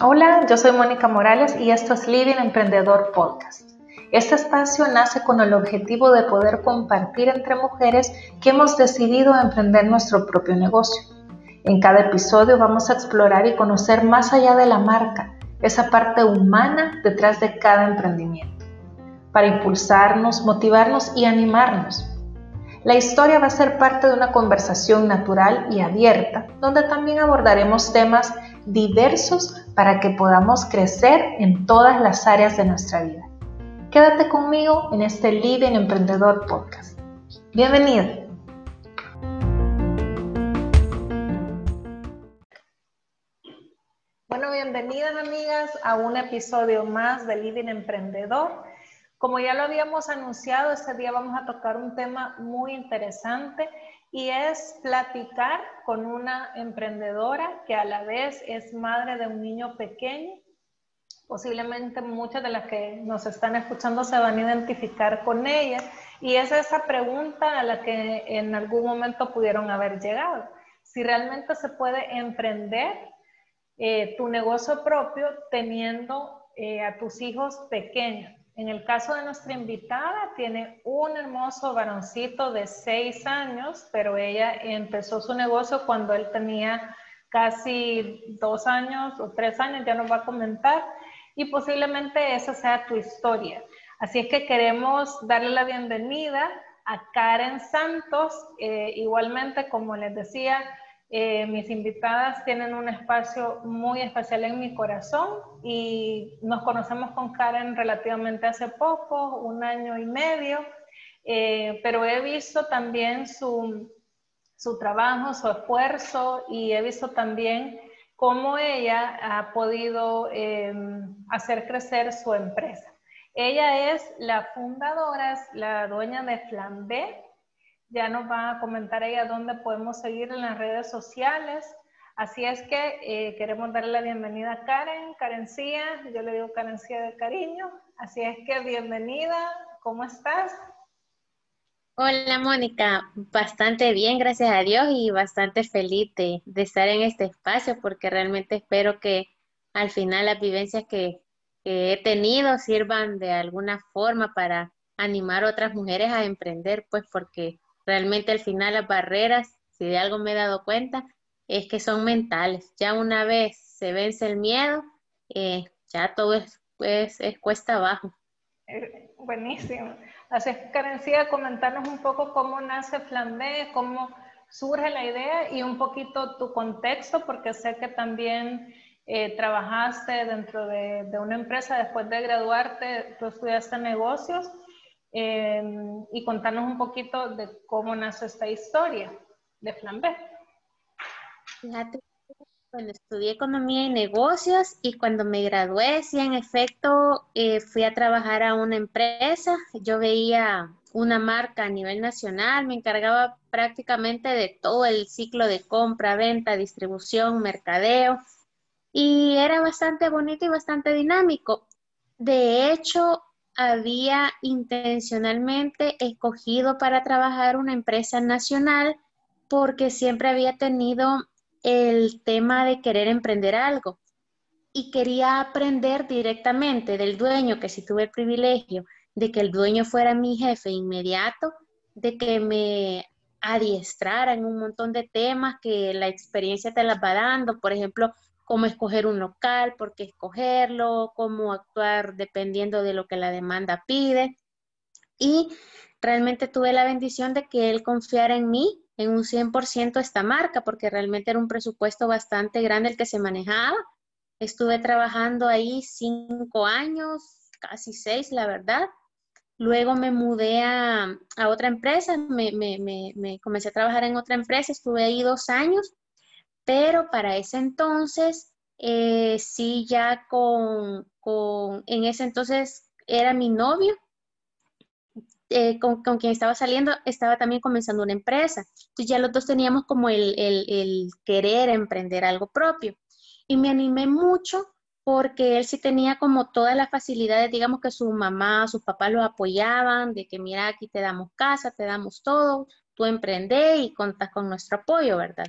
Hola, yo soy Mónica Morales y esto es Living Emprendedor Podcast. Este espacio nace con el objetivo de poder compartir entre mujeres que hemos decidido emprender nuestro propio negocio. En cada episodio vamos a explorar y conocer más allá de la marca, esa parte humana detrás de cada emprendimiento, para impulsarnos, motivarnos y animarnos. La historia va a ser parte de una conversación natural y abierta, donde también abordaremos temas diversos para que podamos crecer en todas las áreas de nuestra vida. Quédate conmigo en este Living Emprendedor Podcast. Bienvenido. Bueno, bienvenidas amigas a un episodio más de Living Emprendedor. Como ya lo habíamos anunciado, este día vamos a tocar un tema muy interesante y es platicar con una emprendedora que a la vez es madre de un niño pequeño. Posiblemente muchas de las que nos están escuchando se van a identificar con ella y es esa pregunta a la que en algún momento pudieron haber llegado. Si realmente se puede emprender eh, tu negocio propio teniendo eh, a tus hijos pequeños. En el caso de nuestra invitada, tiene un hermoso varoncito de seis años, pero ella empezó su negocio cuando él tenía casi dos años o tres años, ya nos va a comentar, y posiblemente esa sea tu historia. Así es que queremos darle la bienvenida a Karen Santos, eh, igualmente como les decía, eh, mis invitadas tienen un espacio muy especial en mi corazón y nos conocemos con Karen relativamente hace poco, un año y medio, eh, pero he visto también su, su trabajo, su esfuerzo y he visto también cómo ella ha podido eh, hacer crecer su empresa. Ella es la fundadora, la dueña de Flambé, ya nos va a comentar ella dónde podemos seguir en las redes sociales. Así es que eh, queremos darle la bienvenida a Karen, Karencía, yo le digo Karencía de cariño. Así es que bienvenida, ¿cómo estás? Hola Mónica, bastante bien, gracias a Dios y bastante feliz de, estar en este espacio porque realmente espero que al final las vivencias que, que he tenido sirvan de alguna forma para animar a otras mujeres a emprender, pues porque Realmente al final las barreras, si de algo me he dado cuenta, es que son mentales. Ya una vez se vence el miedo, eh, ya todo es, pues, es cuesta abajo. Eh, buenísimo. Así es, Karencía, comentarnos un poco cómo nace Flambé, cómo surge la idea y un poquito tu contexto, porque sé que también eh, trabajaste dentro de, de, una empresa después de graduarte, tú estudiaste negocios Em, y contarnos un poquito de cómo nace esta historia de Flambé. Fíjate, bueno, estudié economía y negocios y cuando me gradué, sí, en efecto, eh, fui a trabajar a una empresa. Yo veía una marca a nivel nacional, me encargaba prácticamente de todo el ciclo de compra, venta, distribución, mercadeo y era bastante bonito y bastante dinámico. De hecho, había intencionalmente escogido para trabajar una empresa nacional porque siempre había tenido el tema de querer emprender algo y quería aprender directamente del dueño, que si tuve el privilegio de que el dueño fuera mi jefe inmediato, de que me adiestrara en un montón de temas que la experiencia te las va dando, por ejemplo, cómo escoger un local, por qué escogerlo, cómo actuar dependiendo de lo que la demanda pide. Y realmente tuve la bendición de que él confiara en mí en un 100% esta marca, porque realmente era un presupuesto bastante grande el que se manejaba. Estuve trabajando ahí cinco años, casi seis, la verdad. Luego me mudé a, otra empresa, me, me, comencé a trabajar en otra empresa, estuve ahí dos años pero para ese entonces, eh, sí, ya con, en ese entonces era mi novio, eh, con, quien estaba saliendo, estaba también comenzando una empresa. Entonces ya los dos teníamos como el, el, querer emprender algo propio. Y me animé mucho porque él sí tenía como todas las facilidades, digamos que su mamá, sus papás lo apoyaban, de que mira, aquí te damos casa, te damos todo, tú emprendés y contás con nuestro apoyo, ¿verdad?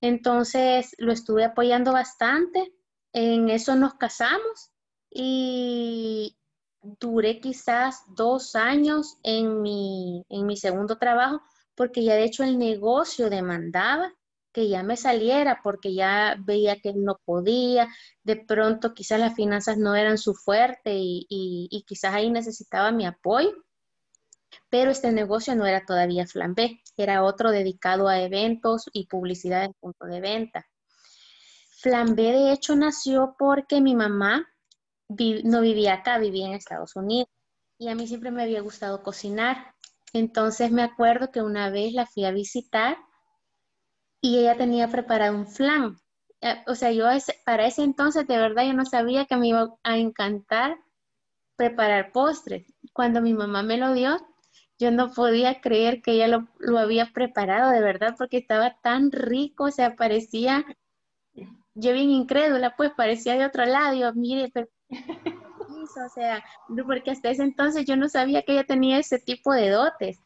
Entonces lo estuve apoyando bastante, en eso nos casamos y duré quizás dos años en mi, en mi segundo trabajo porque ya de hecho el negocio demandaba que ya me saliera porque ya veía que no podía, de pronto quizás las finanzas no eran su fuerte y, y, quizás ahí necesitaba mi apoyo, pero este negocio no era todavía Flambé, era otro dedicado a eventos y publicidad en punto de venta. Flambé de hecho nació porque mi mamá no vivía acá, vivía en Estados Unidos y a mí siempre me había gustado cocinar. Entonces me acuerdo que una vez la fui a visitar y ella tenía preparado un flan. Eh, o sea, yo para ese entonces de verdad yo no sabía que me iba a encantar preparar postres. Cuando mi mamá me lo dio, yo no podía creer que ella lo, había preparado de verdad porque estaba tan rico, o sea, parecía, yo bien incrédula, pues parecía de otro lado, yo, mire, pero, o sea, porque hasta ese entonces yo no sabía que ella tenía ese tipo de dotes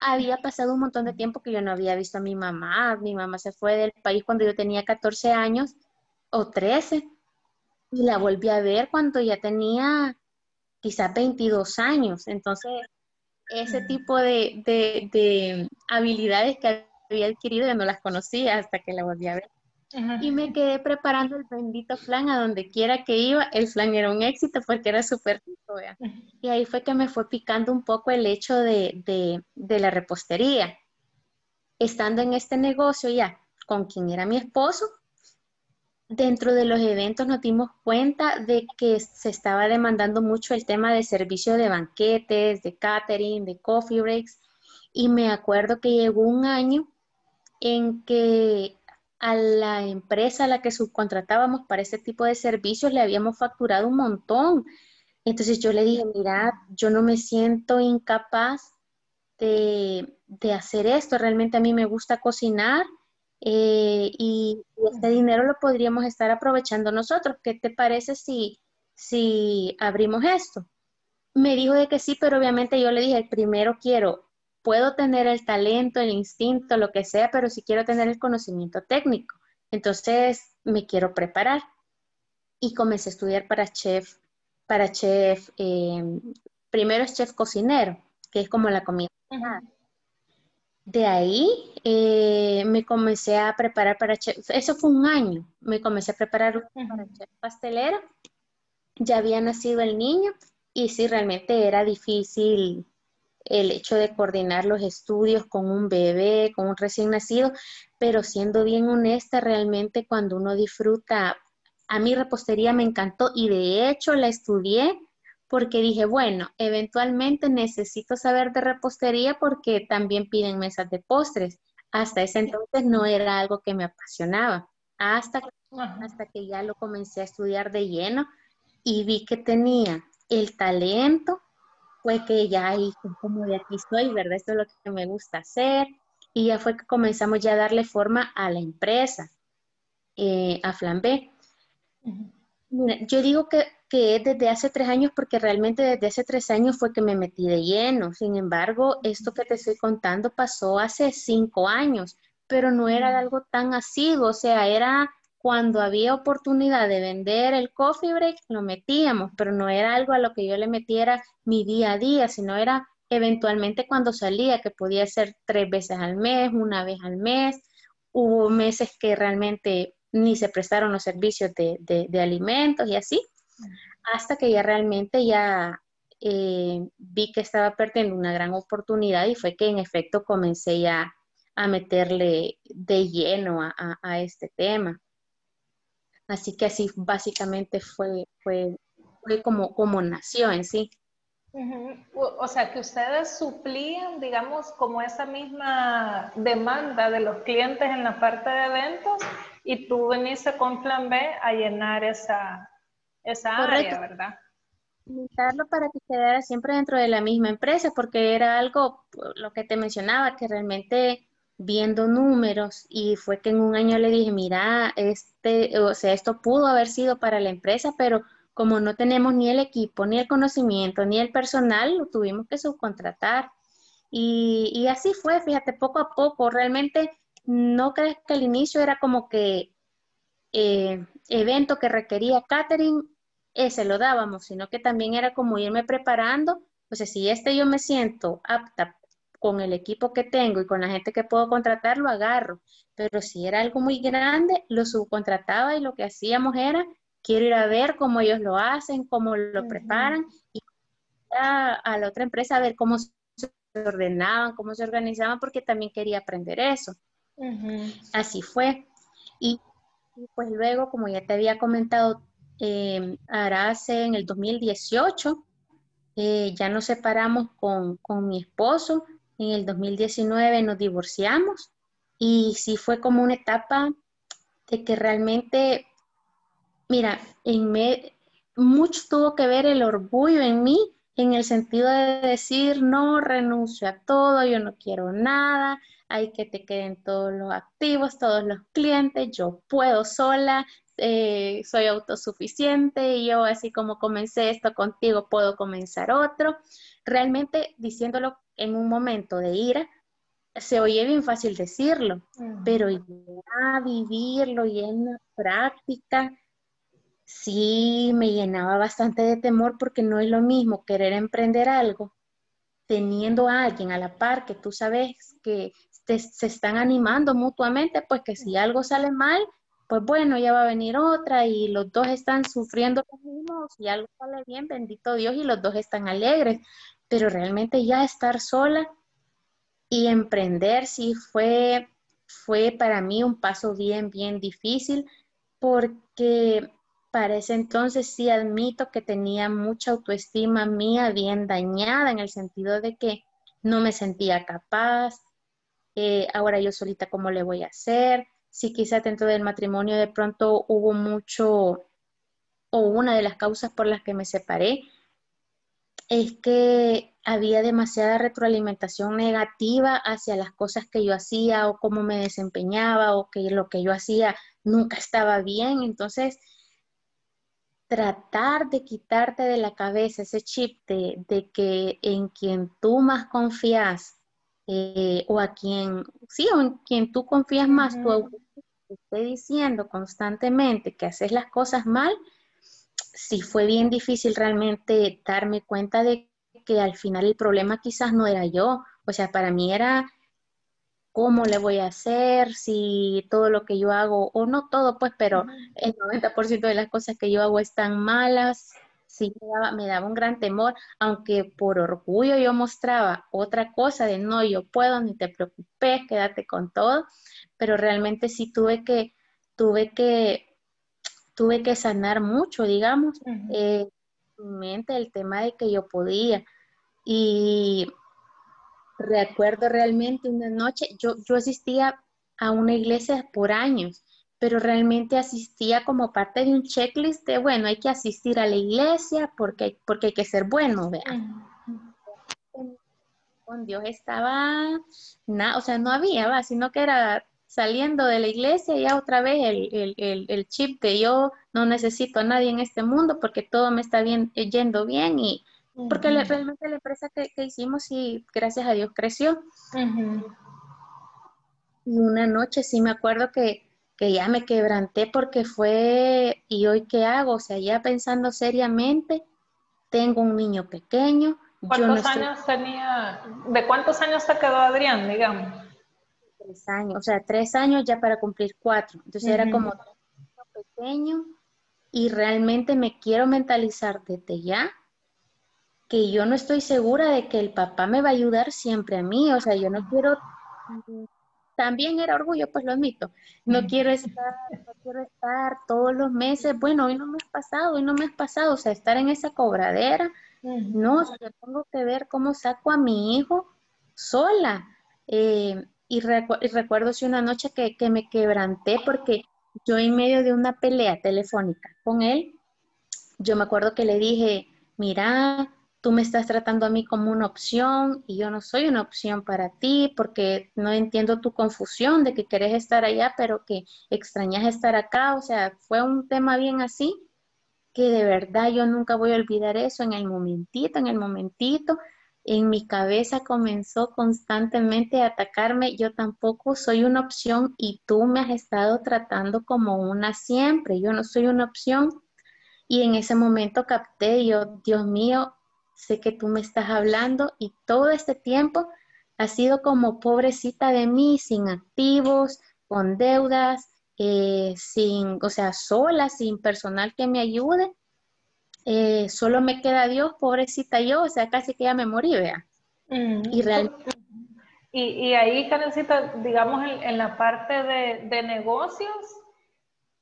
había pasado un montón de tiempo que yo no había visto a mi mamá. Mi mamá se fue del país cuando yo tenía 14 años o 13 y la volví a ver cuando ya tenía quizás 22 años. Entonces, ese tipo de, de habilidades que había adquirido ya no las conocía hasta que la volví a ver. Y me quedé preparando el bendito flan a donde quiera que iba. El flan era un éxito porque era súper rico. Y ahí fue que me fue picando un poco el hecho de, de, la repostería. Estando en este negocio ya con quien era mi esposo, dentro de los eventos nos dimos cuenta de que se estaba demandando mucho el tema de servicio de banquetes, de catering, de coffee breaks. Y me acuerdo que llegó un año en que a la empresa a la que subcontratábamos para este tipo de servicios le habíamos facturado un montón. Entonces yo le dije, mira, yo no me siento incapaz de, hacer esto, realmente a mí me gusta cocinar eh, y, este dinero lo podríamos estar aprovechando nosotros. ¿Qué te parece si, si abrimos esto? Me dijo de que sí, pero obviamente yo le dije, primero quiero puedo tener el talento, el instinto, lo que sea, pero si quiero tener el conocimiento técnico. Entonces me quiero preparar y comencé a estudiar para chef, para chef, eh, primero es chef cocinero, que es como la comida. De ahí eh, me comencé a preparar para chef, eso fue un año, me comencé a preparar para chef pastelero, ya había nacido el niño y sí, realmente era difícil el hecho de coordinar los estudios con un bebé, con un recién nacido, pero siendo bien honesta, realmente cuando uno disfruta, a mí repostería me encantó y de hecho la estudié porque dije, bueno, eventualmente necesito saber de repostería porque también piden mesas de postres. Hasta ese entonces no era algo que me apasionaba, hasta, hasta que ya lo comencé a estudiar de lleno y vi que tenía el talento fue que ya ahí, como de aquí soy, ¿verdad? Esto es lo que me gusta hacer. Y ya fue que comenzamos ya a darle forma a la empresa, eh, a Flambé. yo digo que, que es desde hace tres años porque realmente desde hace tres años fue que me metí de lleno. Sin embargo, esto que te estoy contando pasó hace cinco años, pero no era algo tan asiduo, o sea, era cuando había oportunidad de vender el coffee break, lo metíamos, pero no era algo a lo que yo le metiera mi día a día, sino era eventualmente cuando salía, que podía ser tres veces al mes, una vez al mes. Hubo meses que realmente ni se prestaron los servicios de, alimentos y así, hasta que ya realmente ya eh, vi que estaba perdiendo una gran oportunidad y fue que en efecto comencé ya a meterle de lleno a este tema. Así que así básicamente fue, fue, fue como, como nació en sí. O sea, que ustedes suplían, digamos, como esa misma demanda de los clientes en la parte de eventos y tú veniste con Plan B a llenar esa, esa área, ¿verdad? Limitarlo para que quedara siempre dentro de la misma empresa, porque era algo, lo que te mencionaba, que realmente viendo números y fue que en un año le dije, mira, este, o sea, esto pudo haber sido para la empresa, pero como no tenemos ni el equipo, ni el conocimiento, ni el personal, lo tuvimos que subcontratar. Y, y así fue, fíjate, poco a poco, realmente no crees que al inicio era como que eh, evento que requería catering, ese lo dábamos, sino que también era como irme preparando, o sea, si este yo me siento apta con el equipo que tengo y con la gente que puedo contratar, lo agarro, pero si era algo muy grande, lo subcontrataba y lo que hacíamos era, quiero ir a ver cómo ellos lo hacen, cómo lo preparan y a, a la otra empresa a ver cómo se ordenaban, cómo se organizaban, porque también quería aprender eso. Así fue. Y pues luego, como ya te había comentado, eh, Arase en el 2018, eh, ya nos separamos con, mi esposo, en el 2019 nos divorciamos y sí fue como una etapa de que realmente, mira, en me, mucho tuvo que ver el orgullo en mí, en el sentido de decir, no, renuncio a todo, yo no quiero nada, hay que te queden todos los activos, todos los clientes, yo puedo sola, eh, soy autosuficiente y yo así como comencé esto contigo, puedo comenzar otro. Realmente diciéndolo en un momento de ira, se oye bien fácil decirlo, pero ya vivirlo y en la práctica, sí me llenaba bastante de temor porque no es lo mismo querer emprender algo teniendo a alguien a la par que tú sabes que se están animando mutuamente, pues que si algo sale mal, pues bueno, ya va a venir otra y los dos están sufriendo mismo, si algo sale bien, bendito Dios, y los dos están alegres, pero realmente ya estar sola y emprender sí fue, fue para mí un paso bien, bien difícil, porque para ese entonces sí admito que tenía mucha autoestima mía bien dañada en el sentido de que no me sentía capaz, eh, ahora yo solita cómo le voy a hacer, si quizá dentro del matrimonio de pronto hubo mucho o una de las causas por las que me separé es que había demasiada retroalimentación negativa hacia las cosas que yo hacía o cómo me desempeñaba o que lo que yo hacía nunca estaba bien. Entonces, tratar de quitarte de la cabeza ese chip de, de que en quien tú más confías eh, o a quien, sí, o en quien tú confías más, tú te esté diciendo constantemente que haces las cosas mal, sí fue bien difícil realmente darme cuenta de que al final el problema quizás no era yo, o sea, para mí era cómo le voy a hacer, si todo lo que yo hago, o no todo, pues, pero el 90% de las cosas que yo hago están malas, sí me daba, un gran temor, aunque por orgullo yo mostraba otra cosa de no, yo puedo, ni te preocupes, quédate con todo, pero realmente sí tuve que, tuve que, tuve que sanar mucho, digamos, eh, en mi mente el tema de que yo podía. Y recuerdo realmente una noche, yo, yo asistía a una iglesia por años pero realmente asistía como parte de un checklist de, bueno, hay que asistir a la iglesia porque, porque hay que ser bueno, vean. Con Dios estaba, nada, o sea, no había, ¿va? sino que era saliendo de la iglesia ya otra vez el, el, el, chip de yo no necesito a nadie en este mundo porque todo me está bien, yendo bien y porque realmente la empresa que, hicimos y gracias a Dios creció. Y una noche sí me acuerdo que que ya me quebranté porque fue, ¿y hoy qué hago? O sea, ya pensando seriamente, tengo un niño pequeño. ¿Cuántos años tenía, de cuántos años te quedó Adrián, digamos? Tres años, o sea, tres años ya para cumplir cuatro. Entonces era como pequeño y realmente me quiero mentalizar desde ya que yo no estoy segura de que el papá me va a ayudar siempre a mí, o sea, yo no quiero también era orgullo, pues lo admito. No quiero estar, no quiero estar todos los meses, bueno, hoy no me has pasado, hoy no me has pasado, o sea, estar en esa cobradera, no, yo tengo que ver cómo saco a mi hijo sola. Eh, y, recuerdo si una noche que, que me quebranté porque yo en medio de una pelea telefónica con él, yo me acuerdo que le dije, mira, tú me estás tratando a mí como una opción y yo no soy una opción para ti porque no entiendo tu confusión de que querés estar allá pero que extrañas estar acá. O sea, fue un tema bien así que de verdad yo nunca voy a olvidar eso en el momentito, en el momentito. en mi cabeza comenzó constantemente a atacarme, yo tampoco soy una opción y tú me has estado tratando como una siempre, yo no soy una opción. Y en ese momento capté, yo, Dios mío, sé que tú me estás hablando y todo este tiempo ha sido como pobrecita de mí, sin activos, con deudas, eh, sin, o sea, sola, sin personal que me ayude. Eh, solo me queda Dios, pobrecita yo, o sea, casi que ya me morí, vea. Mm. Y, y, ahí, Karencita, digamos, en, la parte de, de, negocios,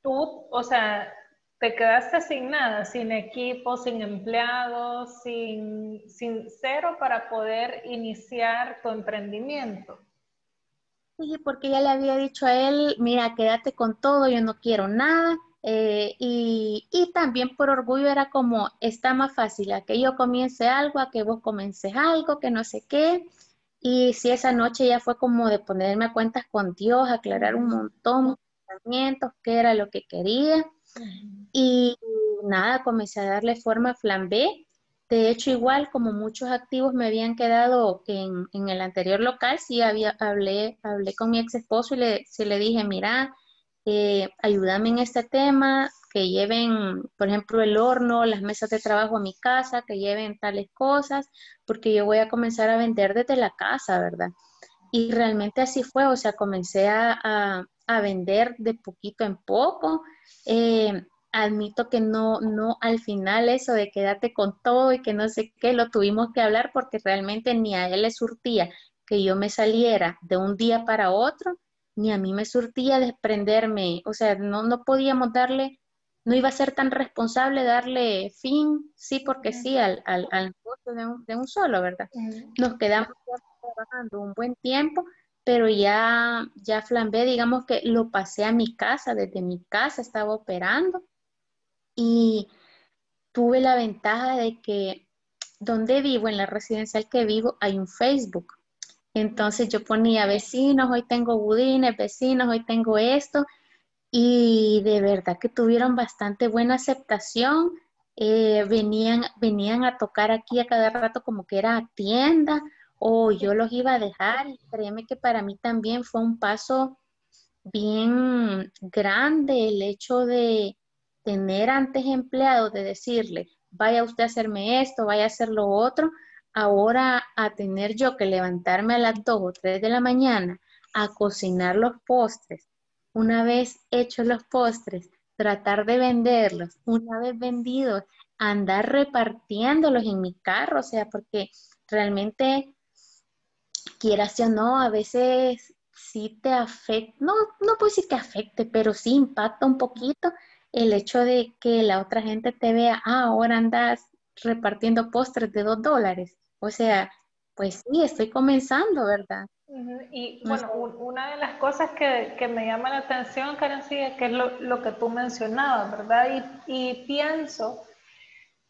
tú, o sea, te quedaste sin nada, sin equipo, sin empleados, sin, sin cero para poder iniciar tu emprendimiento. Sí, porque ya le había dicho a él, mira, quédate con todo, yo no quiero nada, eh, y, también por orgullo era como, está más fácil a que yo comience algo, a que vos comences algo, que no sé qué. Y si esa noche ya fue como de ponerme a cuentas con Dios, aclarar un montón pensamientos, qué era lo que quería. Y nada, comencé a darle forma a Flambé. De hecho, igual como muchos activos me habían quedado en, en el anterior local, sí había, hablé, hablé con mi ex esposo y le, se le dije, mira, eh, ayúdame en este tema, que lleven, por ejemplo, el horno, las mesas de trabajo a mi casa, que lleven tales cosas, porque yo voy a comenzar a vender desde la casa, ¿verdad? Y realmente así fue, o sea, comencé a, vender de poquito en poco. Eh, admito que no, no al final eso de quédate con todo y que no sé qué, lo tuvimos que hablar porque realmente ni a él le surtía que yo me saliera de un día para otro ni a mí me surtía desprenderme, o sea, no, no podíamos darle, no iba a ser tan responsable darle fin, sí, porque sí, al, al, al negocio de un, solo, ¿verdad? Nos quedamos trabajando un buen tiempo, pero ya, ya flambé, digamos que lo pasé a mi casa, desde mi casa estaba operando y tuve la ventaja de que donde vivo, en la residencial que vivo, hay un Facebook. Entonces yo ponía vecinos, hoy tengo budines, vecinos, hoy tengo esto. Y de verdad que tuvieron bastante buena aceptación. Eh, venían, venían a tocar aquí a cada rato como que era tienda o yo los iba a dejar. Y créeme que para mí también fue un paso bien grande el hecho de tener antes empleados, de decirle, vaya usted a hacerme esto, vaya a hacer lo otro, ahora a tener yo que levantarme a las 2 o 3 de la mañana a cocinar los postres, una vez hechos los postres, tratar de venderlos, una vez vendidos, andar repartiéndolos en mi carro, o sea, porque realmente, quieras o no, a veces sí te afecta, no, no puedo decir que afecte, pero sí impacta un poquito el hecho de que la otra gente te vea, ah, ahora andas repartiendo postres de dos dólares. O sea, pues sí, estoy comenzando, ¿verdad? Y bueno, una de las cosas que, me llama la atención, Karen, es que es lo, que tú mencionabas, ¿verdad? Y, pienso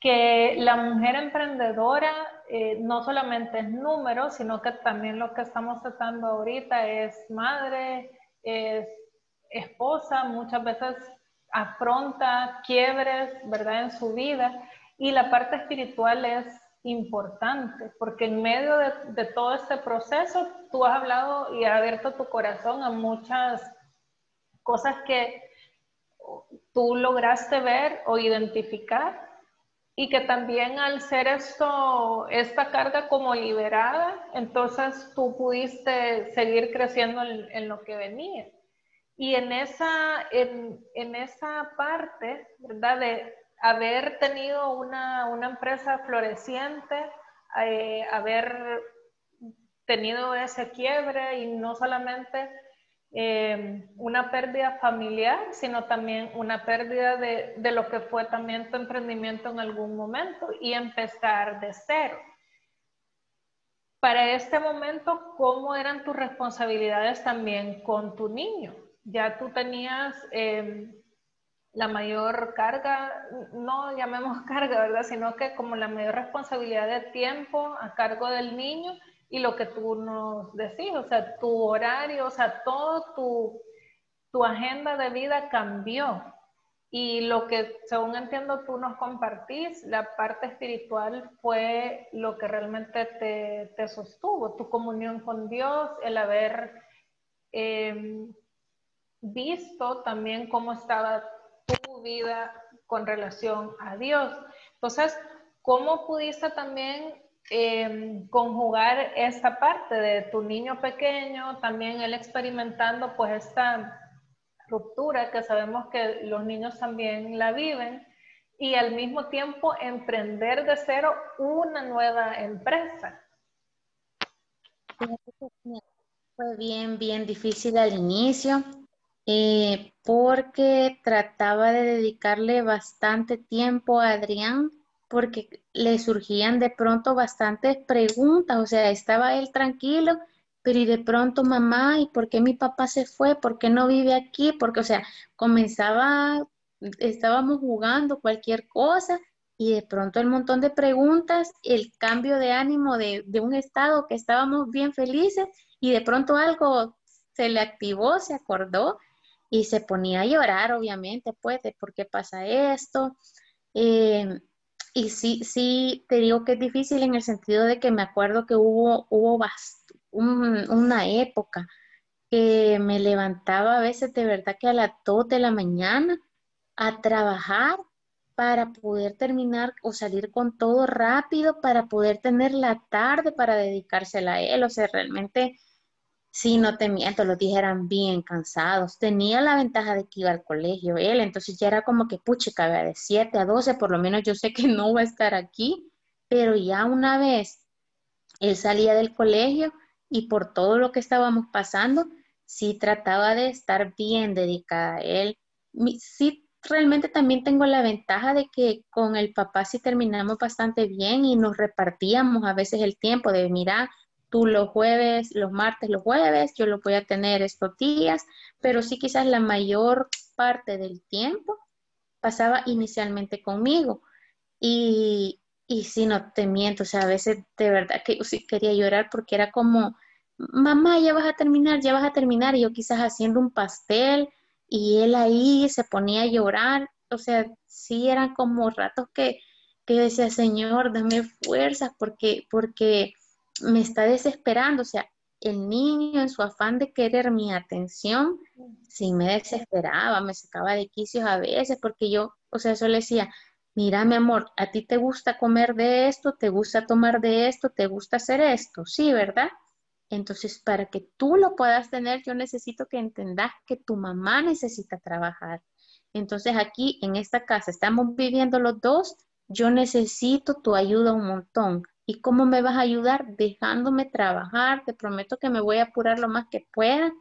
que la mujer emprendedora eh, no solamente es número, sino que también lo que estamos tratando ahorita es madre, es esposa, muchas veces afronta quiebres, ¿verdad? En su vida. Y la parte espiritual es importante, porque en medio de, todo este proceso tú has hablado y has abierto tu corazón a muchas cosas que tú lograste ver o identificar y que también al ser esto, esta carga como liberada, entonces tú pudiste seguir creciendo en, lo que venía. Y en esa, en, en esa parte, ¿verdad? De haber tenido una, empresa floreciente, eh, haber tenido ese quiebre y no solamente eh, una pérdida familiar, sino también una pérdida de, de, lo que fue también tu emprendimiento en algún momento y empezar de cero. Para este momento, ¿cómo eran tus responsabilidades también con tu niño? Ya tú tenías eh, la mayor carga, no llamemos carga, ¿verdad? Sino que como la mayor responsabilidad de tiempo a cargo del niño y lo que tú nos decís, o sea, tu horario, o sea, todo tu, tu agenda de vida cambió. y lo que, según entiendo, tú nos compartís, la parte espiritual fue lo que realmente te, te sostuvo, tu comunión con Dios, el haber em, visto también cómo estaba tu vida con relación a Dios. Entonces, ¿cómo pudiste también em, conjugar esta parte de tu niño pequeño, también él experimentando pues esta ruptura que sabemos que los niños también la viven y al mismo tiempo emprender de cero una nueva empresa. Fue bien, bien difícil al inicio eh, porque trataba de dedicarle bastante tiempo a Adrián porque le surgían de pronto bastantes preguntas, o sea, estaba él tranquilo pero y de pronto mamá, ¿y por qué mi papá se fue? ¿Por qué no vive aquí? Porque, o sea, comenzaba, estábamos jugando cualquier cosa y de pronto el montón de preguntas, el cambio de ánimo de, un estado que estábamos bien felices y de pronto algo se le activó, se acordó y se ponía a llorar, obviamente, pues, de por qué pasa esto. Eh, y sí, sí, te digo que es difícil en el sentido de que me acuerdo que hubo, hubo una época que me levantaba a veces de verdad que a las 2 de la mañana a trabajar para poder terminar o salir con todo rápido, para poder tener la tarde para dedicársela a él. O sea, realmente, sí, no te miento, los días eran bien cansados. Tenía la ventaja de que iba al colegio él, entonces ya era como que, puchica, de 7 a 12, por lo menos yo sé que no va a estar aquí, pero ya una vez él salía del colegio, y por todo lo que estábamos pasando, sí trataba de estar bien dedicada a él. Sí, realmente también tengo la ventaja de que con el papá sí terminamos bastante bien y nos repartíamos a veces el tiempo de, mira, tú los jueves, los martes, los jueves, yo lo voy a tener estos días, pero sí quizás la mayor parte del tiempo pasaba inicialmente conmigo. Y, y sí, no te miento, o sea, a veces de verdad que yo sí quería llorar porque era como, mamá, ya vas a terminar, ya vas a terminar, y yo quizás haciendo un pastel y él ahí se ponía a llorar, o sea, sí eran como ratos que, que decía, Señor, dame fuerzas porque, porque me está desesperando, o sea, el niño en su afán de querer mi atención, sí me desesperaba, me sacaba de quicios a veces, porque yo, o sea, eso le decía, mira, mi amor, a ti te gusta comer de esto, te gusta tomar de esto, te gusta hacer esto, sí, ¿verdad? Entonces, para que tú lo puedas tener, yo necesito que entendas que tu mamá necesita trabajar. Entonces, aquí en esta casa estamos viviendo los dos, yo necesito tu ayuda un montón. ¿Y cómo me vas a ayudar? Dejándome trabajar, te prometo que me voy a apurar lo más que pueda,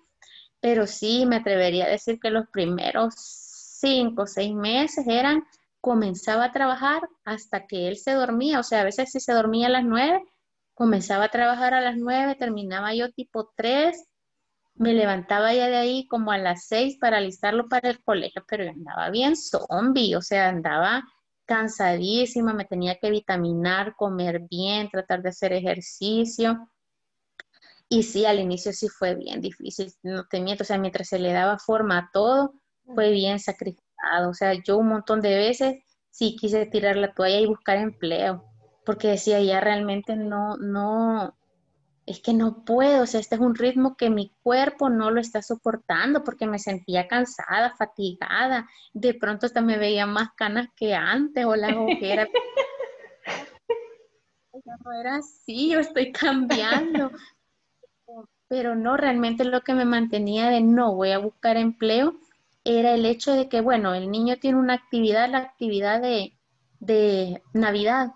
pero sí me atrevería a decir que los primeros cinco o seis meses eran comenzaba a trabajar hasta que él se dormía, o sea, a veces si se dormía a las nueve, comenzaba a trabajar a las nueve, terminaba yo tipo tres, me levantaba ya de ahí como a las seis para alistarlo para el colegio, pero andaba bien zombie, o sea, andaba cansadísima, me tenía que vitaminar, comer bien, tratar de hacer ejercicio. Y sí, al inicio sí fue bien difícil, no te miento, o sea, mientras se le daba forma a todo, fue bien sacrificado o sea, yo un montón de veces sí quise tirar la toalla y buscar empleo, porque decía, ya realmente no, no, es que no puedo, o sea, este es un ritmo que mi cuerpo no lo está soportando porque me sentía cansada, fatigada, de pronto hasta me veía más canas que antes o la ojeras. no era así, yo estoy cambiando. Pero no, realmente lo que me mantenía de no voy a buscar empleo era el hecho de que, bueno, el niño tiene una actividad, la actividad de, Navidad.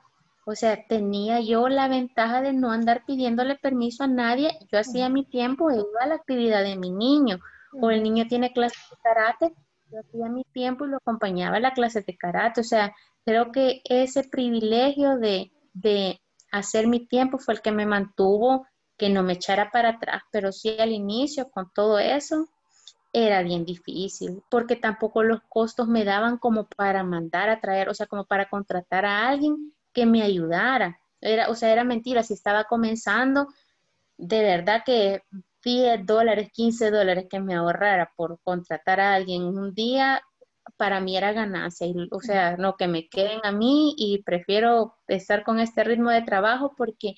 O sea, tenía yo la ventaja de no andar pidiéndole permiso a nadie. Yo hacía mi tiempo, iba a la actividad de mi niño. O el niño tiene clases de karate, yo hacía mi tiempo y lo acompañaba a la clase de karate. O sea, creo que ese privilegio de, de hacer mi tiempo fue el que me mantuvo que no me echara para atrás. Pero sí al inicio, con todo eso, era bien difícil, porque tampoco los costos me daban como para mandar a traer, o sea, como para contratar a alguien que me ayudara. Era, o sea, era mentira, si estaba comenzando, de verdad que 10 dólares, 15 dólares que me ahorrara por contratar a alguien un día, para mí era ganancia. o sea, no que me queden a mí y prefiero estar con este ritmo de trabajo porque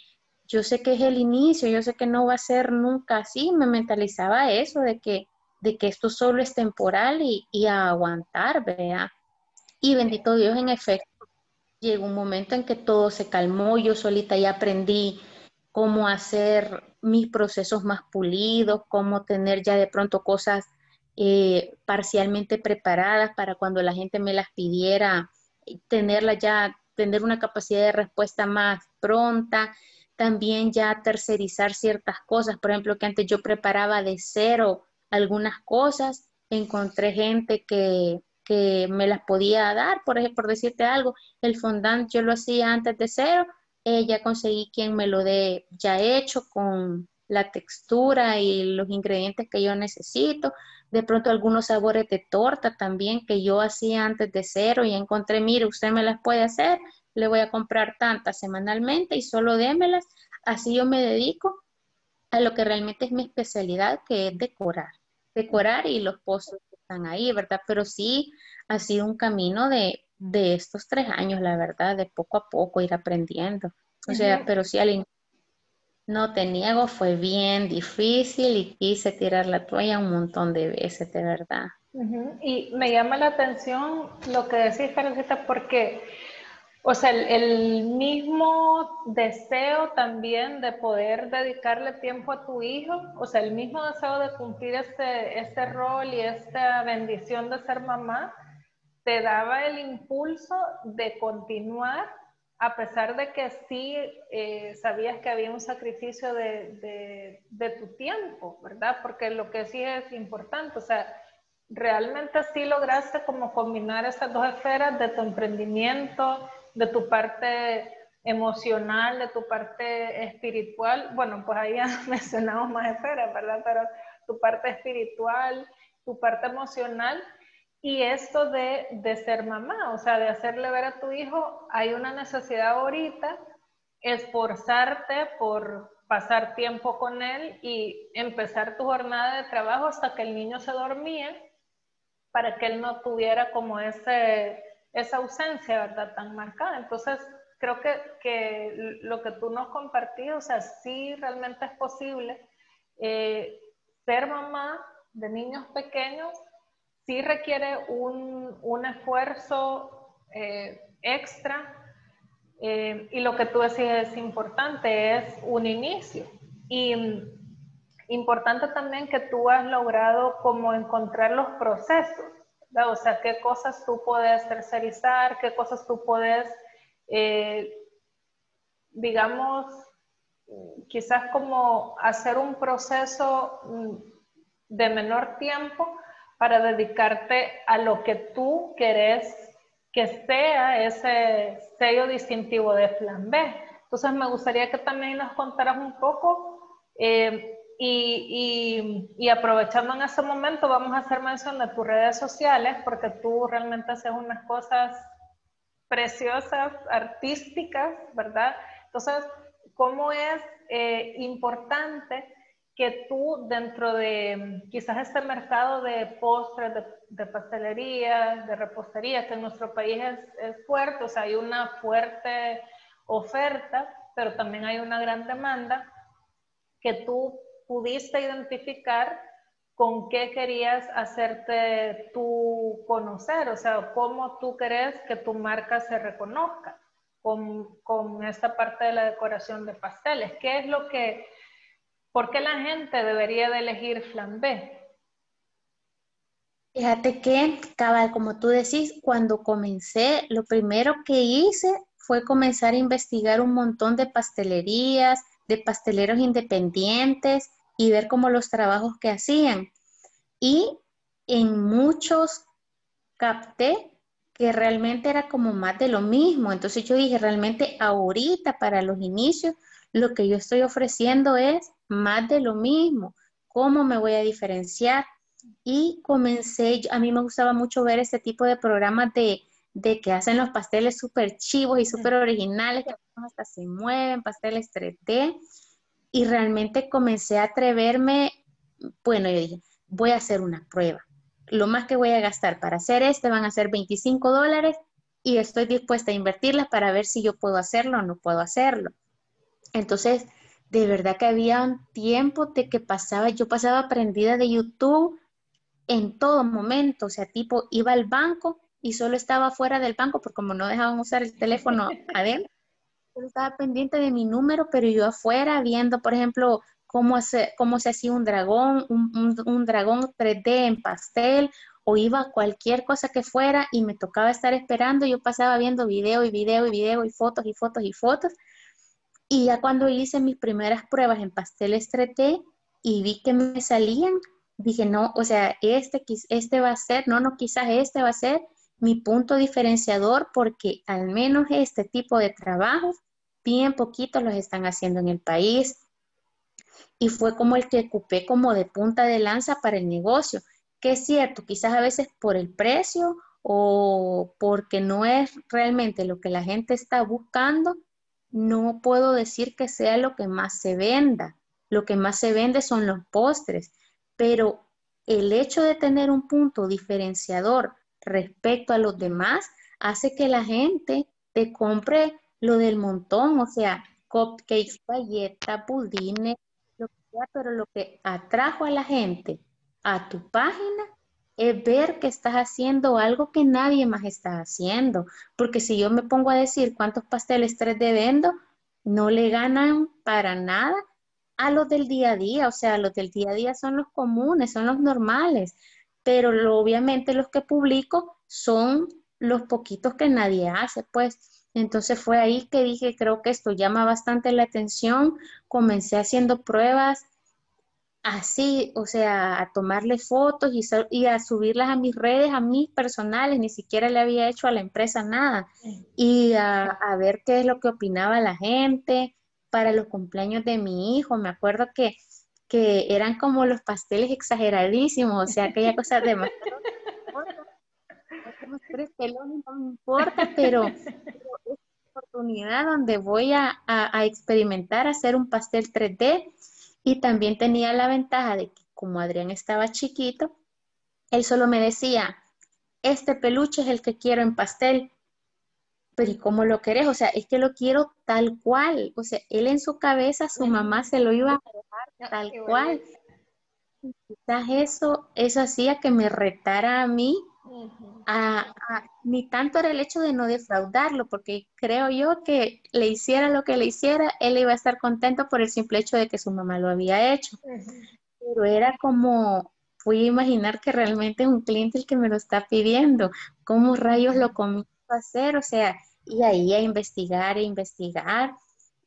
yo sé que es el inicio, yo sé que no va a ser nunca así. Me mentalizaba eso de que, de que esto solo es temporal y, y a aguantar, vea. Y bendito Dios, en efecto, llegó un momento en que todo se calmó, yo solita ya aprendí cómo hacer mis procesos más pulidos, cómo tener ya de pronto cosas eh, parcialmente preparadas para cuando la gente me las pidiera, tenerla ya, tener una capacidad de respuesta más pronta, también ya tercerizar ciertas cosas, por ejemplo, que antes yo preparaba de cero algunas cosas, encontré gente que, que me las podía dar, por ejemplo, por decirte algo, el fondant yo lo hacía antes de cero, eh, ya conseguí quien me lo dé ya hecho con la textura y los ingredientes que yo necesito, de pronto algunos sabores de torta también que yo hacía antes de cero y encontré, mire, usted me las puede hacer, le voy a comprar tantas semanalmente y solo démelas, así yo me dedico a lo que realmente es mi especialidad, que es decorar, decorar y los postres están ahí, ¿verdad? Pero sí ha sido un camino de, de estos tres años, la verdad, de poco a poco ir aprendiendo. O sea, pero sí al no te niego, fue bien difícil y quise tirar la toalla un montón de veces, de verdad. Y me llama la atención lo que decís, Carlita, porque, o sea, el, mismo deseo también de poder dedicarle tiempo a tu hijo, o sea, el mismo deseo de cumplir este, este rol y esta bendición de ser mamá, te daba el impulso de continuar a pesar de que sí eh, sabías que había un sacrificio de, tu tiempo, ¿verdad? Porque lo que sí es importante, o sea, realmente sí lograste como combinar esas dos esferas de tu emprendimiento, de tu parte emocional, de tu parte espiritual. Bueno, pues ahí ya mencionamos más esferas, ¿verdad? Pero tu parte espiritual, tu parte emocional y esto de, de, ser mamá, o sea, de hacerle ver a tu hijo, hay una necesidad ahorita, esforzarte por pasar tiempo con él y empezar tu jornada de trabajo hasta que el niño se dormía, para que él no tuviera como ese, esa ausencia, ¿verdad? Tan marcada. Entonces, creo que, que lo que tú nos compartías, o sea, sí realmente es posible eh, ser mamá de niños pequeños sí requiere un, esfuerzo eh, extra eh, y lo que tú decías es importante, es un inicio. Y importante también que tú has logrado como encontrar los procesos, o sea, qué cosas tú puedes tercerizar, qué cosas tú puedes, eh, digamos, quizás como hacer un proceso mm, de menor tiempo, para dedicarte a lo que tú querés que sea ese sello distintivo de Plan B. Entonces me gustaría que también nos contaras un poco eh, y, y, aprovechando en este momento vamos a hacer mención de tus redes sociales porque tú realmente haces unas cosas preciosas, artísticas, ¿verdad? Entonces, ¿cómo es eh, importante que tú dentro de quizás este mercado de postres, de, pastelería, de repostería, que en nuestro país es, fuerte, o sea, hay una fuerte oferta, pero también hay una gran demanda, que tú pudiste identificar con qué querías hacerte tú conocer, o sea, cómo tú crees que tu marca se reconozca con, con esta parte de la decoración de pasteles. ¿Qué es lo que ¿Por qué la gente debería de elegir Flan B? Fíjate que, cabal, como tú decís, cuando comencé, lo primero que hice fue comenzar a investigar un montón de pastelerías, de pasteleros independientes y ver cómo los trabajos que hacían. Y en muchos capté que realmente era como más de lo mismo. Entonces yo dije, realmente ahorita para los inicios, lo que yo estoy ofreciendo es más de lo mismo. ¿Cómo me voy a diferenciar? Y comencé, a mí me gustaba mucho ver este tipo de programas de, que hacen los pasteles súper chivos y súper originales, que hasta se mueven, pasteles 3D. Y realmente comencé a atreverme, bueno, yo dije, voy a hacer una prueba. lo más que voy a gastar para hacer este van a ser 25 dólares y estoy dispuesta a invertirlas para ver si yo puedo hacerlo o no puedo hacerlo. Entonces, de verdad que había un tiempo de que pasaba, yo pasaba prendida de YouTube en todo momento, o sea, tipo iba al banco y solo estaba fuera del banco porque como no dejaban usar el teléfono adentro, estaba pendiente de mi número, pero yo afuera viendo, por ejemplo, cómo, hace, cómo se hacía un dragón, un, un, dragón 3D en pastel, o iba a cualquier cosa que fuera y me tocaba estar esperando, yo pasaba viendo video y video y video y fotos y fotos y fotos. Y ya cuando hice mis primeras pruebas en pasteles 3D y vi que me salían, dije, no, o sea, este, este va a ser, no, no, quizás este va a ser mi punto diferenciador porque al menos este tipo de trabajos, bien poquitos los están haciendo en el país y fue como el que ocupé como de punta de lanza para el negocio, que es cierto, quizás a veces por el precio o porque no es realmente lo que la gente está buscando, no puedo decir que sea lo que más se venda. Lo que más se vende son los postres, pero el hecho de tener un punto diferenciador respecto a los demás hace que la gente te compre lo del montón, o sea, cupcakes, galletas, budines, pero lo que atrajo a la gente a tu página es ver que estás haciendo algo que nadie más está haciendo. Porque si yo me pongo a decir cuántos pasteles 3D vendo, no le ganan para nada a los del día a día. O sea, los del día a día son los comunes, son los normales. Pero obviamente los que publico son los poquitos que nadie hace, pues. Entonces fue ahí que dije, creo que esto llama bastante la atención. Comencé haciendo pruebas así, o sea, a tomarle fotos y, a subirlas a mis redes, a mis personales, ni siquiera le había hecho a la empresa nada. Y a, ver qué es lo que opinaba la gente para los cumpleaños de mi hijo. Me acuerdo que, que eran como los pasteles exageradísimos, o sea, aquella cosa de no me importa, pero, es una oportunidad donde voy a, experimentar hacer un pastel 3D y también tenía la ventaja de que como Adrián estaba chiquito, él solo me decía, este peluche es el que quiero en pastel, pero ¿y cómo lo querés? O sea, es que lo quiero tal cual. O sea, él en su cabeza, su mamá se lo iba a dejar tal cual. Quizás eso, eso hacía que me retara a mí ni tanto era el hecho de no defraudarlo, porque creo yo que le hiciera lo que le hiciera, él iba a estar contento por el simple hecho de que su mamá lo había hecho. Pero era como, fui a imaginar que realmente es un cliente el que me lo está pidiendo, ¿cómo rayos lo a hacer? O sea, y ahí a investigar e investigar.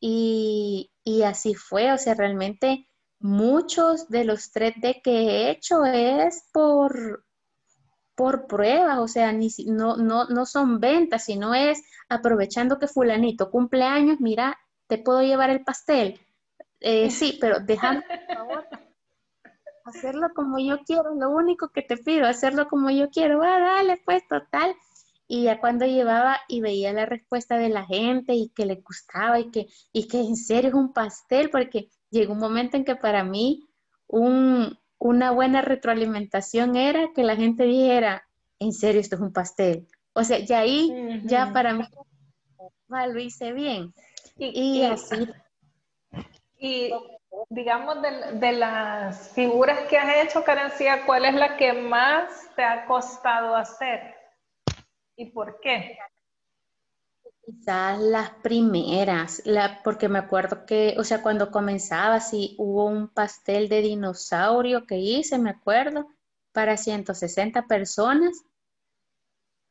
Y, y así fue, o sea, realmente muchos de los 3D que he hecho es por, por pruebas, o sea, ni, no, no, no son ventas, sino es aprovechando que fulanito cumple años, mira, te puedo llevar el pastel. Eh, sí, pero déjame, por favor, hacerlo como yo quiero, lo único que te pido, hacerlo como yo quiero, ah, dale, pues, total. Y ya cuando llevaba y veía la respuesta de la gente y que le gustaba y que, y que en serio es un pastel, porque llegó un momento en que para mí un, una buena retroalimentación era que la gente dijera, en serio, esto es un pastel. O sea, ya ahí, ya para mí, lo hice bien. Y, así. Y digamos, de, las figuras que has hecho, Carencia, ¿cuál es la que más te ha costado hacer? ¿Y por qué? Quizás las primeras, la, porque me acuerdo que, o sea, cuando comenzaba, sí, hubo un pastel de dinosaurio que hice, me acuerdo, para 160 personas.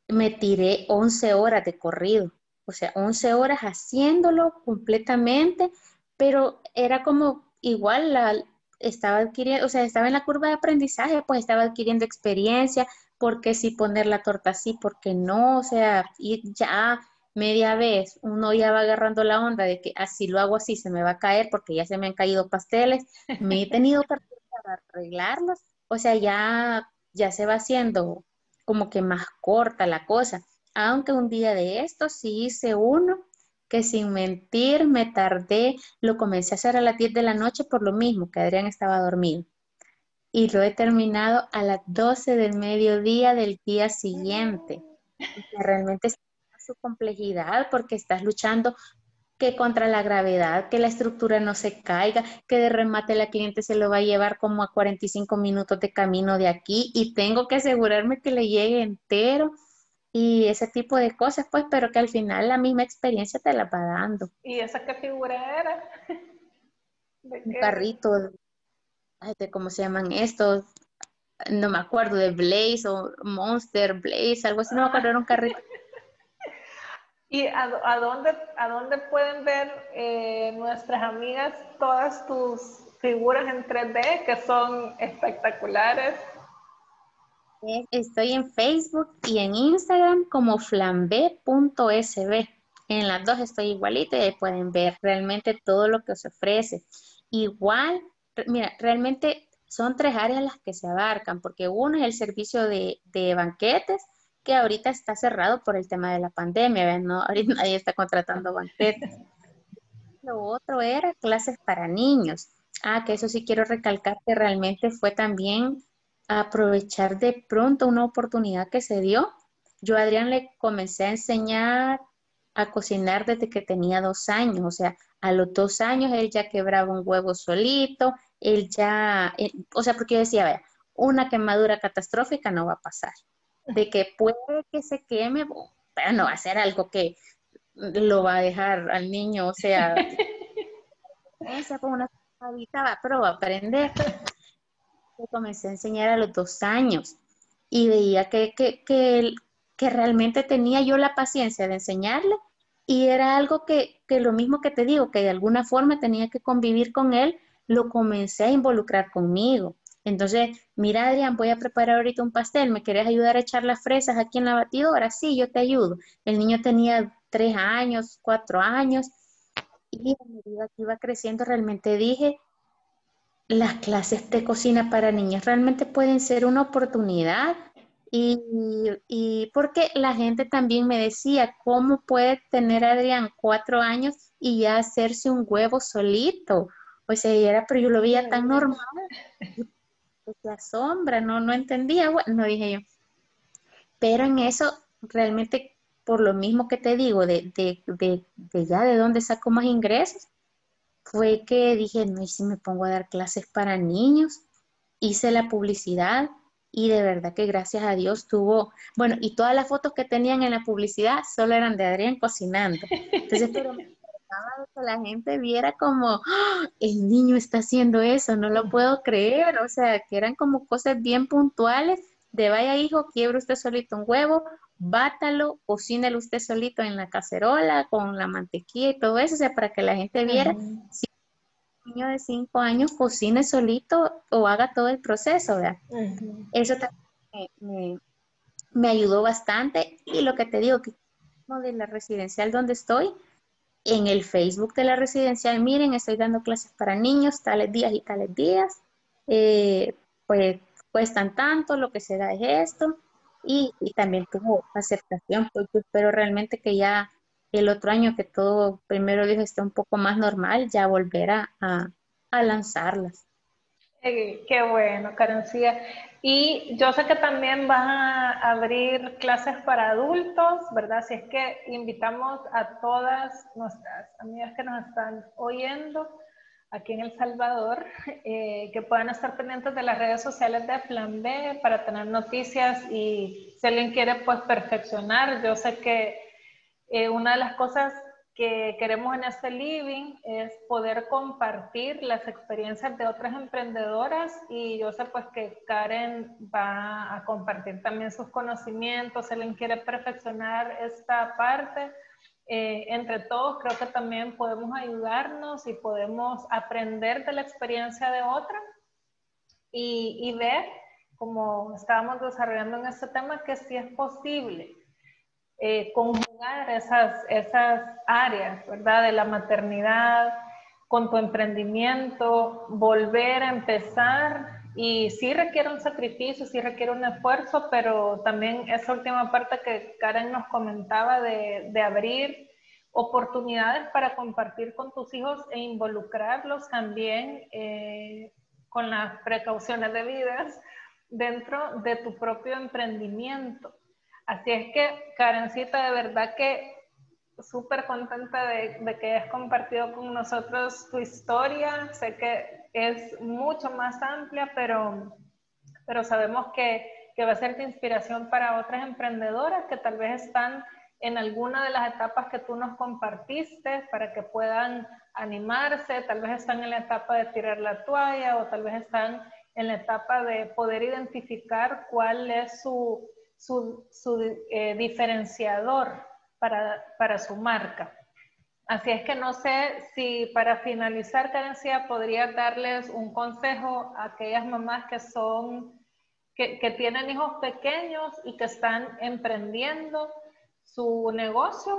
Me tiré 11 horas de corrido, o sea, 11 horas haciéndolo completamente, pero era como igual, la, estaba adquiriendo, o sea, estaba en la curva de aprendizaje, pues estaba adquiriendo experiencia, porque si poner la torta así, porque no, o sea, y ya media vez uno ya va agarrando la onda de que así lo hago así, se me va a caer porque ya se me han caído pasteles, me he tenido que arreglarlos, o sea, ya, ya se va haciendo como que más corta la cosa. Aunque un día de estos sí hice uno que sin mentir me tardé, lo comencé a hacer a las 10 de la noche por lo mismo, que Adrián estaba dormido. y lo he terminado a las 12 del mediodía del día siguiente. realmente es su complejidad porque estás luchando que contra la gravedad, que la estructura no se caiga, que de remate la cliente se lo va a llevar como a 45 minutos de camino de aquí y tengo que asegurarme que le llegue entero y ese tipo de cosas, pues, pero que al final la misma experiencia te la va dando. ¿Y esa qué figura era? Un carrito, de cómo se llaman estos, no me acuerdo, de Blaze o Monster Blaze, algo así, no me acuerdo, era un carrito. ¿Y a, dónde, a dónde pueden ver eh, nuestras amigas todas tus figuras en 3D que son espectaculares? Estoy en Facebook y en Instagram como flambe.sb. En las dos estoy igualita y ahí pueden ver realmente todo lo que se ofrece. Igual, mira, realmente son tres áreas las que se abarcan, porque uno es el servicio de, de banquetes, que ahorita está cerrado por el tema de la pandemia. No, ahorita nadie está contratando banquetes. Lo otro era clases para niños. Ah, que eso sí quiero recalcar que realmente fue también aprovechar de pronto una oportunidad que se dio. Yo a Adrián le comencé a enseñar a cocinar desde que tenía dos años, o sea, a los dos años él ya quebraba un huevo solito, él ya, o sea, porque yo decía, vea, una quemadura catastrófica no va a pasar, de que puede que se queme, pero no va a ser algo que lo va a dejar al niño, o sea, esa fue una pero va a aprender comencé a enseñar a los dos años y veía que, que, que, que, realmente tenía yo la paciencia de enseñarle y era algo que, que lo mismo que te digo, que de alguna forma tenía que convivir con él, lo comencé a involucrar conmigo. Entonces, mira Adrián, voy a preparar ahorita un pastel, ¿me querés ayudar a echar las fresas aquí en la batidora? Sí, yo te ayudo. El niño tenía tres años, cuatro años, y a medida que iba creciendo realmente dije, las clases de cocina para niñas realmente pueden ser una oportunidad y, y, porque la gente también me decía, ¿cómo puede tener Adrián cuatro años y ya hacerse un huevo solito? O sea, era, pero yo lo veía tan normal, se asombra, no, no entendía, bueno, dije yo. Pero en eso, realmente, por lo mismo que te digo, de, de, de, de ya de dónde saco más ingresos, fue que dije, no, y si me pongo a dar clases para niños, hice la publicidad y de verdad que gracias a Dios tuvo, bueno, y todas las fotos que tenían en la publicidad solo eran de Adrián cocinando. Entonces, pero me que la gente viera como, ¡Ah! el niño está haciendo eso, no lo puedo creer, o sea, que eran como cosas bien puntuales de vaya hijo, quiebre usted solito un huevo, bátalo, cocínelo usted solito en la cacerola con la mantequilla y todo eso, o sea, para que la gente viera si un niño de cinco años cocine solito o haga todo el proceso, ¿verdad? Eso también me, ayudó bastante. Y lo que te digo, que de la residencial donde estoy, en el Facebook de la residencial, miren, estoy dando clases para niños, tales días y tales días, eh, pues cuestan tanto, lo que se da es esto, y, también tuvo aceptación, pues yo espero realmente que ya el otro año que todo, primero Dios, esté un poco más normal, ya volver a, lanzarlas. Qué bueno, Karencía. Y yo sé que también vas a abrir clases para adultos, ¿verdad? Si es que invitamos a todas nuestras amigas que nos están oyendo aquí en El Salvador, eh, que puedan estar pendientes de las redes sociales de Plan B para tener noticias y si alguien quiere pues perfeccionar, yo sé que eh, una de las cosas que queremos en este living es poder compartir las experiencias de otras emprendedoras y yo sé pues que Karen va a compartir también sus conocimientos, si alguien quiere perfeccionar esta parte eh, entre todos creo que también podemos ayudarnos y podemos aprender de la experiencia de otra y, ver, como estábamos desarrollando en este tema, que si es posible eh, conjugar esas, esas áreas, ¿verdad? De la maternidad con tu emprendimiento, volver a empezar y sí requiere un sacrificio, sí requiere un esfuerzo, pero también esa última parte que Karen nos comentaba de, de abrir oportunidades para compartir con tus hijos e involucrarlos también eh, con las precauciones debidas dentro de tu propio emprendimiento. Así es que, Karencita, de verdad que súper contenta de, de, que hayas compartido con nosotros tu historia. Sé que es mucho más amplia, pero, pero sabemos que, que va a ser de inspiración para otras emprendedoras que tal vez están en alguna de las etapas que tú nos compartiste para que puedan animarse, tal vez están en la etapa de tirar la toalla o tal vez están en la etapa de poder identificar cuál es su, su, eh, diferenciador para, para, su marca. Así es que no sé si para finalizar, Carencia, podría darles un consejo a aquellas mamás que son, que, que tienen hijos pequeños y que están emprendiendo su negocio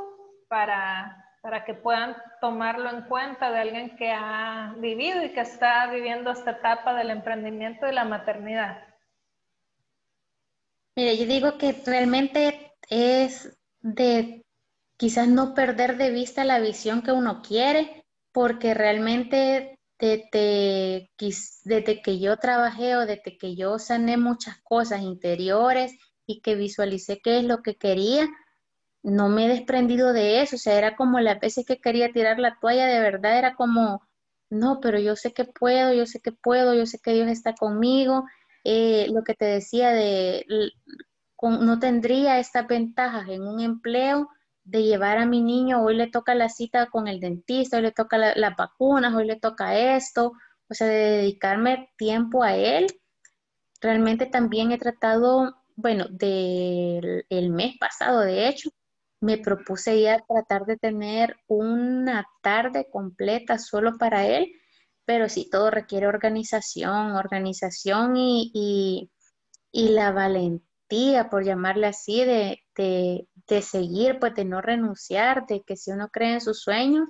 para, para que puedan tomarlo en cuenta de alguien que ha vivido y que está viviendo esta etapa del emprendimiento y la maternidad. Mire, yo digo que realmente es de quizás no perder de vista la visión que uno quiere, porque realmente desde, que yo trabajé o desde que yo sané muchas cosas interiores y que visualicé qué es lo que quería, no me he desprendido de eso, o sea, era como las veces que quería tirar la toalla, de verdad era como, no, pero yo sé que puedo, yo sé que puedo, yo sé que Dios está conmigo. Eh, lo que te decía de, no tendría estas ventajas en un empleo de llevar a mi niño, hoy le toca la cita con el dentista, hoy le toca las vacunas, hoy le toca esto, o sea, de dedicarme tiempo a él. Realmente también he tratado, bueno, del el mes pasado, de hecho, me propuse ya tratar de tener una tarde completa solo para él, pero sí, todo requiere organización, organización y, la valentía, por llamarle así, de, seguir, pues de no renunciar, de que si uno cree en sus sueños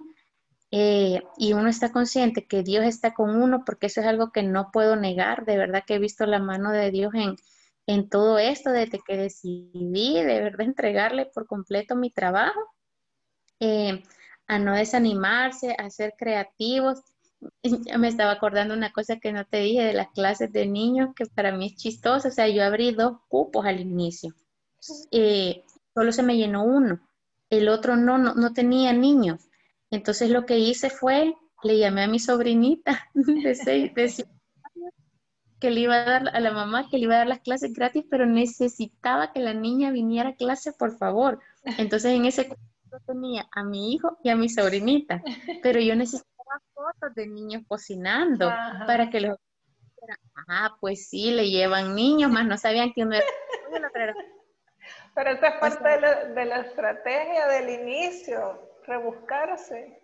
eh, y uno está consciente que Dios está con uno, porque eso es algo que no puedo negar, de verdad que he visto la mano de Dios en, en todo esto desde que decidí de verdad entregarle por completo mi trabajo, eh, a no desanimarse, a ser creativos. Me estaba acordando una cosa que no te dije de las clases de niños, que para mí es chistoso. O sea, yo abrí dos cupos al inicio. Eh, solo se me llenó uno. El otro no, no, no tenía niños. Entonces lo que hice fue, le llamé a mi sobrinita que le iba a dar a la mamá que le iba a dar las clases gratis, pero necesitaba que la niña viniera a clase, por favor. Entonces en ese tenía a mi hijo y a mi sobrinita, pero yo necesitaba fotos de niños cocinando para que los ah, pues sí, le llevan niños, más no sabían que uno era pero esta es parte de la, de la estrategia del inicio, rebuscarse.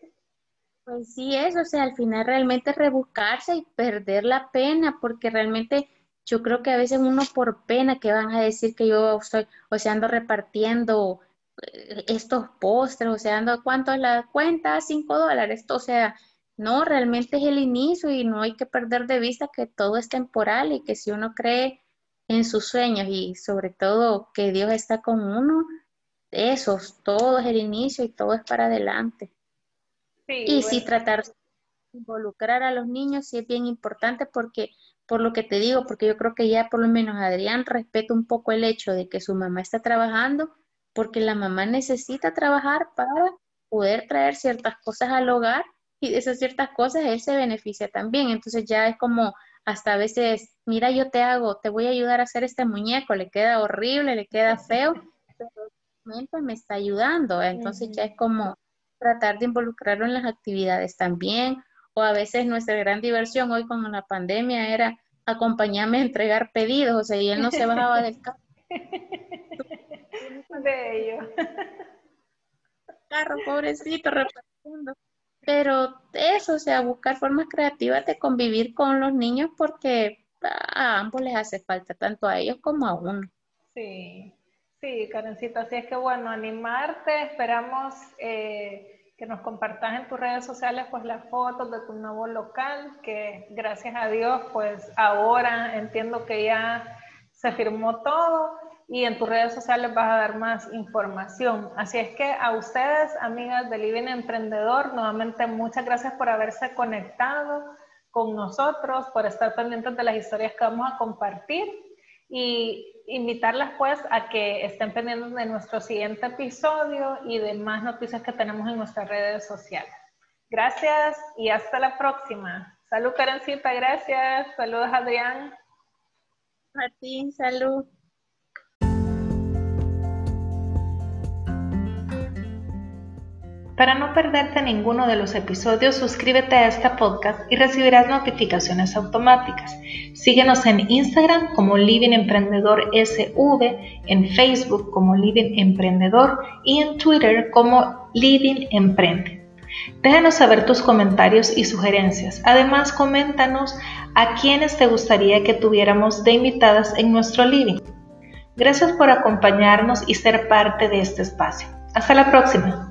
Pues sí, eso, o sea, al final realmente rebuscarse y perder la pena, porque realmente yo creo que a veces uno por pena que van a decir que yo estoy, o sea, ando repartiendo eh, estos postres, o sea, ando, ¿cuánto es la cuenta? Cinco dólares, o sea, no, realmente es el inicio y no hay que perder de vista que todo es temporal y que si uno cree en sus sueños y sobre todo que Dios está con uno, eso, todo es el inicio y todo es para adelante. Y sí tratar de involucrar a los niños sí es bien importante porque, por lo que te digo, porque yo creo que ya por lo menos Adrián respeta un poco el hecho de que su mamá está trabajando, porque la mamá necesita trabajar para poder traer ciertas cosas al hogar y de esas ciertas cosas él se beneficia también. Entonces ya es como hasta a veces, mira, yo te hago, te voy a ayudar a hacer este muñeco, le queda horrible, le queda feo, pero me está ayudando. Entonces ya es como, tratar de involucrarlo en las actividades también. O a veces nuestra gran diversión hoy con la pandemia era acompañarme a entregar pedidos, o sea, y él no se bajaba del carro. ello. Carro, pobrecito, repartiendo. Pero eso, o sea, buscar formas creativas de convivir con los niños porque a ambos les hace falta, tanto a ellos como a uno. Sí. Sí, Karencita, así es que bueno, animarte, esperamos eh, que nos compartas en tus redes sociales pues las fotos de tu nuevo local, que gracias a Dios pues ahora entiendo que ya se firmó todo y en tus redes sociales vas a dar más información. Así es que a ustedes, amigas de Living Emprendedor, nuevamente muchas gracias por haberse conectado. con nosotros, por estar pendientes de las historias que vamos a compartir y invitarlas pues a que estén pendientes de nuestro siguiente episodio y de más noticias que tenemos en nuestras redes sociales. Gracias y hasta la próxima. Salud, Karencita, gracias. Saludos, Adrián. Ti, salud. Para no perderte ninguno de los episodios, suscríbete a este podcast y recibirás notificaciones automáticas. Síguenos en Instagram como Living Emprendedor SV, en Facebook como Living Emprendedor y en Twitter como Living Emprende. Déjanos saber tus comentarios y sugerencias. Además, coméntanos a quienes te gustaría que tuviéramos de invitadas en nuestro living. Gracias por acompañarnos y ser parte de este espacio. Hasta la próxima.